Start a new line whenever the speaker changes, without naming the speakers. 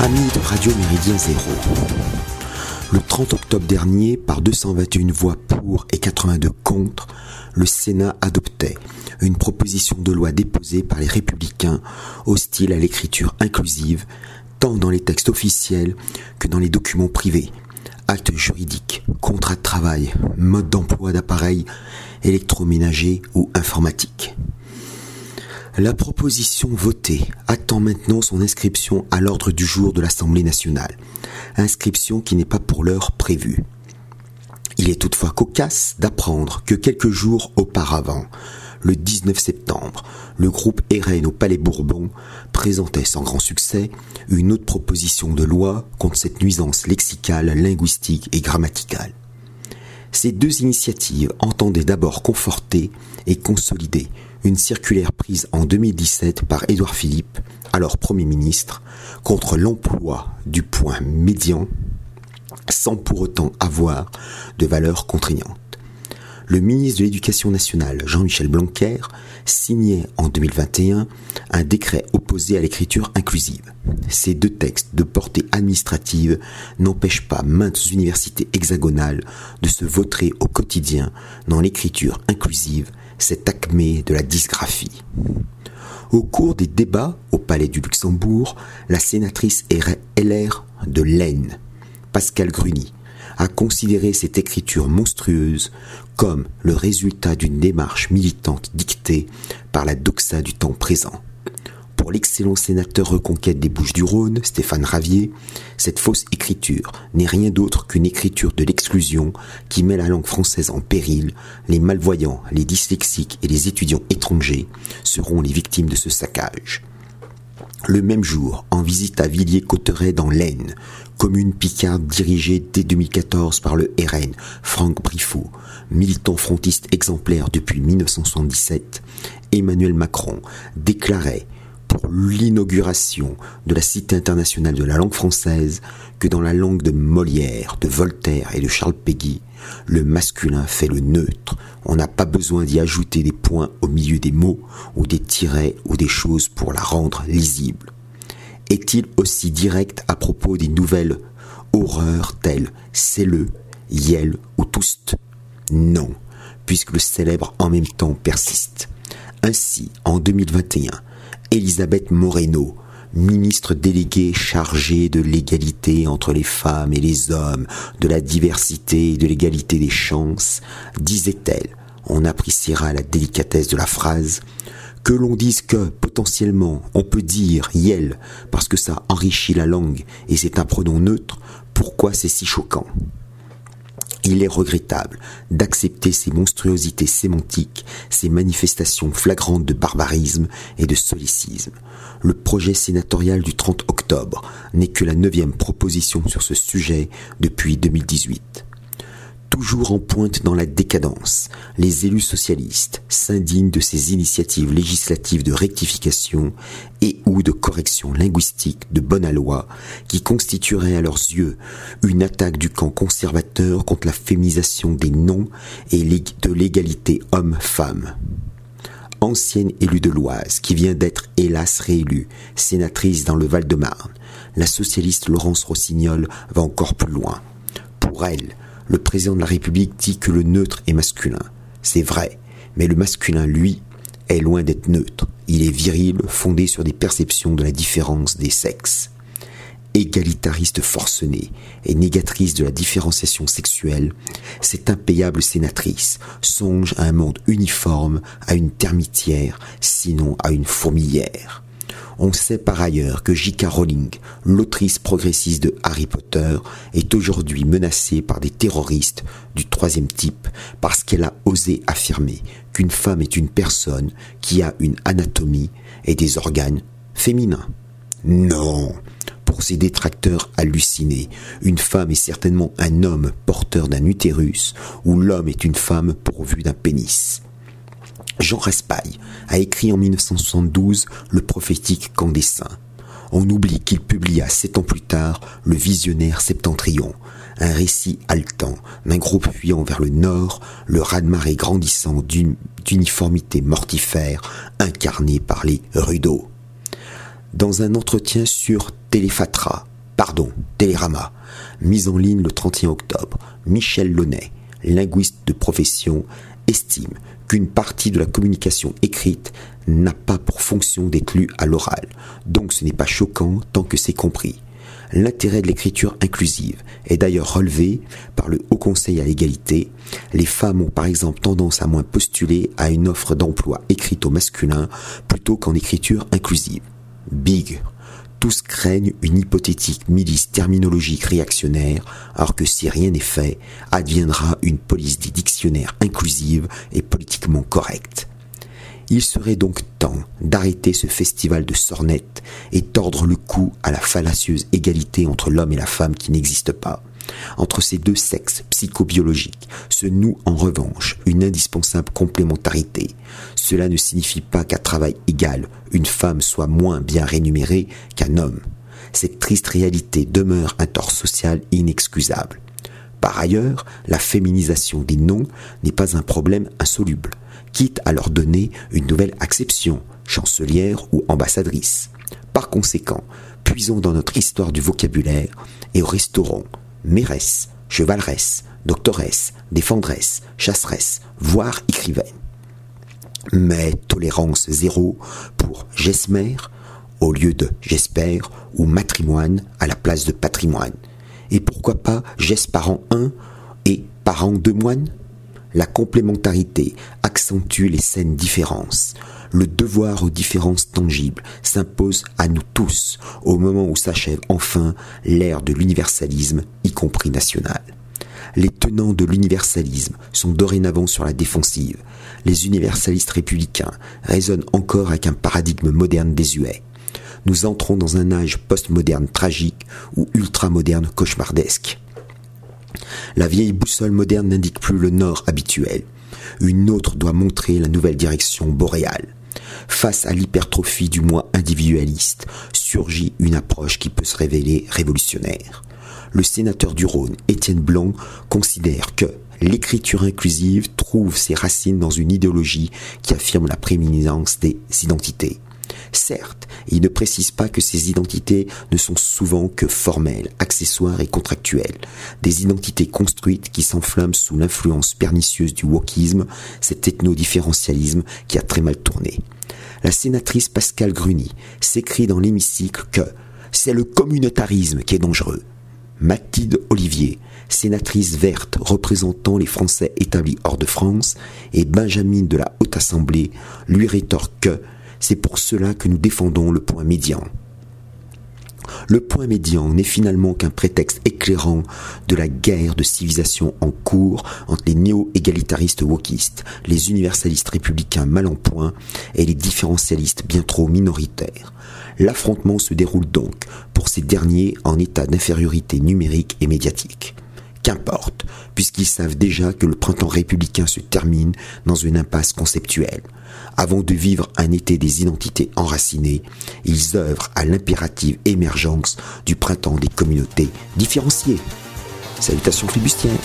Radio Méridien Zéro. Le 30 octobre dernier, par 221 voix pour et 82 contre, le Sénat adoptait une proposition de loi déposée par les républicains hostile à l'écriture inclusive, tant dans les textes officiels que dans les documents privés, actes juridiques, contrats de travail, mode d'emploi d'appareils électroménagers ou informatiques. La proposition votée attend maintenant son inscription à l'ordre du jour de l'Assemblée nationale, inscription qui n'est pas pour l'heure prévue. Il est toutefois cocasse d'apprendre que quelques jours auparavant, le 19 septembre, le groupe RN au Palais Bourbon présentait sans grand succès une autre proposition de loi contre cette nuisance lexicale, linguistique et grammaticale. Ces deux initiatives entendaient d'abord conforter et consolider une circulaire prise en 2017 par Édouard Philippe, alors Premier ministre, contre l'emploi du point médian sans pour autant avoir de valeur contraignante. Le ministre de l'Éducation nationale, Jean-Michel Blanquer, signait en 2021 un décret opposé à l'écriture inclusive. Ces deux textes de portée administrative n'empêchent pas maintes universités hexagonales de se voter au quotidien dans l'écriture inclusive cette acmé de la dysgraphie. Au cours des débats au Palais du Luxembourg, la sénatrice LR de l'Aisne, Pascal Gruny, a considéré cette écriture monstrueuse comme le résultat d'une démarche militante dictée par la doxa du temps présent. L'excellent sénateur reconquête des Bouches-du-Rhône, Stéphane Ravier, cette fausse écriture n'est rien d'autre qu'une écriture de l'exclusion qui met la langue française en péril. Les malvoyants, les dyslexiques et les étudiants étrangers seront les victimes de ce saccage. Le même jour, en visite à Villiers-Cotterêts dans l'Aisne, commune picarde dirigée dès 2014 par le RN, Franck Briffaut, militant frontiste exemplaire depuis 1977, Emmanuel Macron déclarait pour l'inauguration de la Cité internationale de la langue française que dans la langue de Molière, de Voltaire et de Charles Péguy, le masculin fait le neutre. On n'a pas besoin d'y ajouter des points au milieu des mots ou des tirets ou des choses pour la rendre lisible. Est-il aussi direct à propos des nouvelles horreurs telles c'est le, yel ou toust? Non, puisque le célèbre en même temps persiste. Ainsi, en 2021, Elisabeth Moreno, ministre déléguée chargée de l'égalité entre les femmes et les hommes, de la diversité et de l'égalité des chances, disait-elle, on appréciera la délicatesse de la phrase, que l'on dise que, potentiellement, on peut dire yel parce que ça enrichit la langue et c'est un pronom neutre, pourquoi c'est si choquant? Il est regrettable d'accepter ces monstruosités sémantiques, ces manifestations flagrantes de barbarisme et de solécisme. Le projet sénatorial du 30 octobre n'est que la neuvième proposition sur ce sujet depuis 2018 toujours en pointe dans la décadence, les élus socialistes s'indignent de ces initiatives législatives de rectification et ou de correction linguistique de bonne loi qui constitueraient à leurs yeux une attaque du camp conservateur contre la féminisation des noms et de l'égalité homme-femme ancienne élue de l'Oise, qui vient d'être hélas réélue, sénatrice dans le Val-de-Marne, la socialiste Laurence Rossignol va encore plus loin. Pour elle, le président de la République dit que le neutre est masculin. C'est vrai, mais le masculin, lui, est loin d'être neutre. Il est viril, fondé sur des perceptions de la différence des sexes. Égalitariste forcenée et négatrice de la différenciation sexuelle, cette impayable sénatrice songe à un monde uniforme, à une termitière, sinon à une fourmilière. On sait par ailleurs que J.K. Rowling, l'autrice progressiste de Harry Potter, est aujourd'hui menacée par des terroristes du troisième type parce qu'elle a osé affirmer qu'une femme est une personne qui a une anatomie et des organes féminins. Non pour ces détracteurs hallucinés, une femme est certainement un homme porteur d'un utérus, ou l'homme est une femme pourvue d'un pénis. Jean Raspail a écrit en 1972 le prophétique Candessin. On oublie qu'il publia sept ans plus tard Le Visionnaire septentrion, un récit haletant d'un groupe fuyant vers le nord, le raz-de-marée grandissant d'uniformité mortifère incarnée par les Rudeaux. Dans un entretien sur Téléphatra, pardon, Télérama, mise en ligne le 31 octobre, Michel Launay, linguiste de profession, estime qu'une partie de la communication écrite n'a pas pour fonction d'être lue à l'oral, donc ce n'est pas choquant tant que c'est compris. L'intérêt de l'écriture inclusive est d'ailleurs relevé par le Haut Conseil à l'égalité. Les femmes ont par exemple tendance à moins postuler à une offre d'emploi écrite au masculin plutôt qu'en écriture inclusive. Big. Tous craignent une hypothétique milice terminologique réactionnaire, alors que si rien n'est fait, adviendra une police des dictionnaires inclusive et politiquement correcte. Il serait donc temps d'arrêter ce festival de sornettes et tordre le cou à la fallacieuse égalité entre l'homme et la femme qui n'existe pas. Entre ces deux sexes psychobiologiques se noue en revanche une indispensable complémentarité. Cela ne signifie pas qu'à travail égal, une femme soit moins bien rémunérée qu'un homme. Cette triste réalité demeure un tort social inexcusable. Par ailleurs, la féminisation des noms n'est pas un problème insoluble quitte à leur donner une nouvelle acception, chancelière ou ambassadrice. Par conséquent, puisons dans notre histoire du vocabulaire et restaurons mairesse, chevaleresse, doctoresse, défendresse, chasseresse, voire écrivaine. Mais tolérance zéro pour gesmer au lieu de j'espère ou matrimoine à la place de patrimoine. Et pourquoi pas parent un et parent de moine la complémentarité accentue les saines différences. Le devoir aux différences tangibles s'impose à nous tous au moment où s'achève enfin l'ère de l'universalisme, y compris national. Les tenants de l'universalisme sont dorénavant sur la défensive. Les universalistes républicains raisonnent encore avec un paradigme moderne désuet. Nous entrons dans un âge postmoderne tragique ou ultramoderne cauchemardesque. La vieille boussole moderne n'indique plus le nord habituel. Une autre doit montrer la nouvelle direction boréale. Face à l'hypertrophie du moi individualiste, surgit une approche qui peut se révéler révolutionnaire. Le sénateur du Rhône, Étienne Blanc, considère que l'écriture inclusive trouve ses racines dans une idéologie qui affirme la prééminence des identités. Certes, il ne précise pas que ces identités ne sont souvent que formelles, accessoires et contractuelles. Des identités construites qui s'enflamment sous l'influence pernicieuse du wokisme, cet ethno-différentialisme qui a très mal tourné. La sénatrice Pascale Gruny s'écrit dans l'hémicycle que c'est le communautarisme qui est dangereux. Mathilde Olivier, sénatrice verte représentant les Français établis hors de France, et Benjamin de la Haute Assemblée lui rétorquent que c'est pour cela que nous défendons le point médian. Le point médian n'est finalement qu'un prétexte éclairant de la guerre de civilisation en cours entre les néo-égalitaristes wokistes, les universalistes républicains mal en point et les différentialistes bien trop minoritaires. L'affrontement se déroule donc pour ces derniers en état d'infériorité numérique et médiatique. Qu'importe, puisqu'ils savent déjà que le printemps républicain se termine dans une impasse conceptuelle. Avant de vivre un été des identités enracinées, ils œuvrent à l'impérative émergence du printemps des communautés différenciées. Salutations flibustiennes